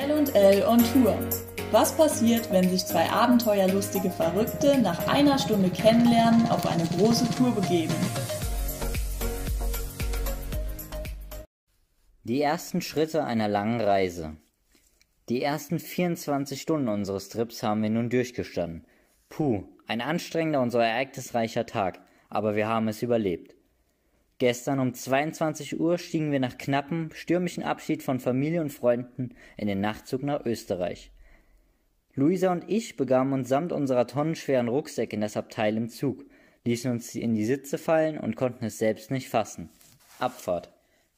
L&L on Tour. Was passiert, wenn sich zwei abenteuerlustige Verrückte nach einer Stunde Kennenlernen auf eine große Tour begeben? Die ersten Schritte einer langen Reise. Die ersten 24 Stunden unseres Trips haben wir nun durchgestanden. Puh, ein anstrengender und so ereignisreicher Tag, aber wir haben es überlebt. Gestern um 22 Uhr stiegen wir nach knappem, stürmischen Abschied von Familie und Freunden in den Nachtzug nach Österreich. Luisa und ich begaben uns samt unserer tonnenschweren Rucksäcke in das Abteil im Zug, ließen uns in die Sitze fallen und konnten es selbst nicht fassen. Abfahrt.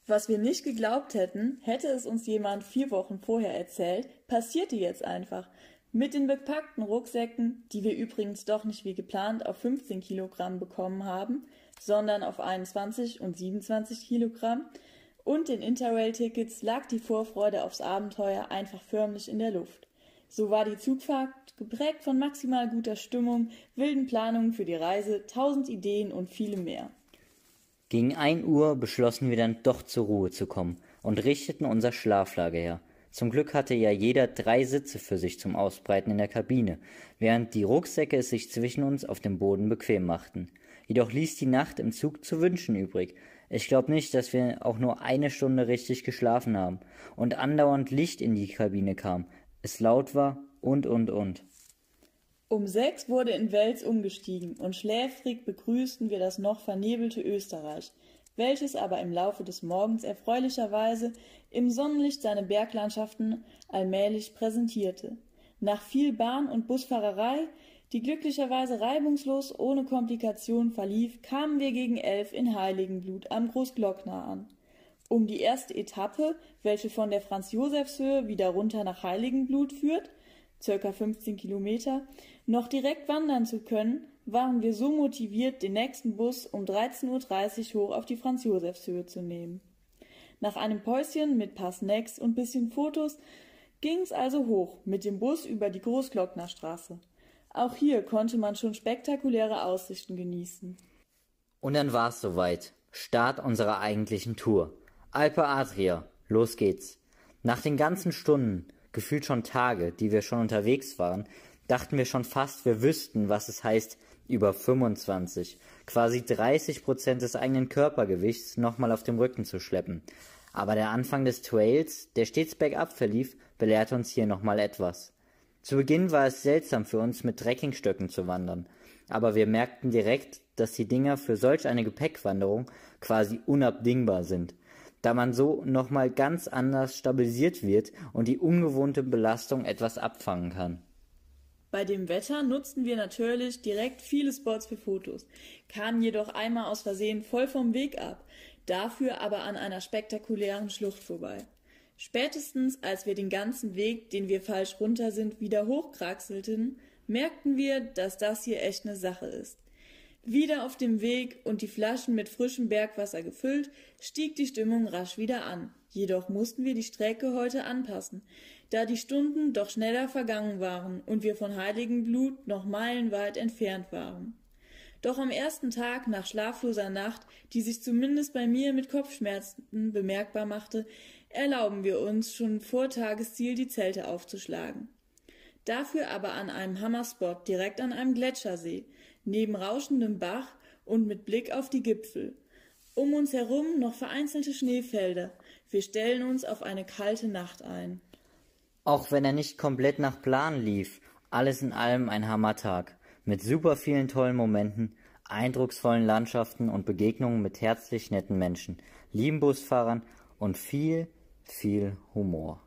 Was wir nicht geglaubt hätten, hätte es uns jemand vier Wochen vorher erzählt, passierte jetzt einfach. Mit den bepackten Rucksäcken, die wir übrigens doch nicht wie geplant auf 15 Kilogramm bekommen haben, sondern auf 21 und 27 Kilogramm, und den Interrail-Tickets lag die Vorfreude aufs Abenteuer einfach förmlich in der Luft. So war die Zugfahrt geprägt von maximal guter Stimmung, wilden Planungen für die Reise, tausend Ideen und vielem mehr. Gegen ein Uhr beschlossen wir dann doch zur Ruhe zu kommen und richteten unser Schlaflager her. Zum Glück hatte ja jeder drei Sitze für sich zum Ausbreiten in der Kabine, während die Rucksäcke es sich zwischen uns auf dem Boden bequem machten. Jedoch ließ die Nacht im Zug zu wünschen übrig. Ich glaube nicht, dass wir auch nur eine Stunde richtig geschlafen haben und andauernd Licht in die Kabine kam, es laut war und und und. Um sechs wurde in Wels umgestiegen und schläfrig begrüßten wir das noch vernebelte Österreich, welches aber im Laufe des Morgens erfreulicherweise im Sonnenlicht seine Berglandschaften allmählich präsentierte. Nach viel Bahn- und Busfahrerei die glücklicherweise reibungslos ohne Komplikation verlief, kamen wir gegen elf in Heiligenblut am Großglockner an. Um die erste Etappe, welche von der Franz-Josefs-Höhe wieder runter nach Heiligenblut führt, circa 15 Kilometer, noch direkt wandern zu können, waren wir so motiviert, den nächsten Bus um 13.30 Uhr hoch auf die Franz-Josefs-Höhe zu nehmen. Nach einem Päuschen mit paar Snacks und bisschen Fotos ging's also hoch mit dem Bus über die Großglocknerstraße. Auch hier konnte man schon spektakuläre Aussichten genießen. Und dann war es soweit. Start unserer eigentlichen Tour. Alpe Adria. Los geht's. Nach den ganzen Stunden, gefühlt schon Tage, die wir schon unterwegs waren, dachten wir schon fast, wir wüssten, was es heißt, über 25, quasi 30 Prozent des eigenen Körpergewichts nochmal auf dem Rücken zu schleppen. Aber der Anfang des Trails, der stets bergab verlief, belehrte uns hier nochmal etwas. Zu Beginn war es seltsam für uns, mit Trekkingstöcken zu wandern, aber wir merkten direkt, dass die Dinger für solch eine Gepäckwanderung quasi unabdingbar sind, da man so nochmal ganz anders stabilisiert wird und die ungewohnte Belastung etwas abfangen kann. Bei dem Wetter nutzten wir natürlich direkt viele Spots für Fotos, kamen jedoch einmal aus Versehen voll vom Weg ab, dafür aber an einer spektakulären Schlucht vorbei. Spätestens als wir den ganzen Weg, den wir falsch runter sind, wieder hochkraxelten, merkten wir, dass das hier echt eine Sache ist. Wieder auf dem Weg und die Flaschen mit frischem Bergwasser gefüllt, stieg die Stimmung rasch wieder an. Jedoch mussten wir die Strecke heute anpassen, da die Stunden doch schneller vergangen waren und wir von Heiligenblut noch meilenweit entfernt waren. Doch am ersten Tag nach schlafloser Nacht, die sich zumindest bei mir mit Kopfschmerzen bemerkbar machte, erlauben wir uns schon vor Tagesziel die Zelte aufzuschlagen. Dafür aber an einem Hammerspot direkt an einem Gletschersee, neben rauschendem Bach und mit Blick auf die Gipfel. Um uns herum noch vereinzelte Schneefelder. Wir stellen uns auf eine kalte Nacht ein. Auch wenn er nicht komplett nach Plan lief, alles in allem ein Hammertag. Mit super vielen tollen Momenten, eindrucksvollen Landschaften und Begegnungen mit herzlich netten Menschen, lieben Busfahrern und viel, viel Humor.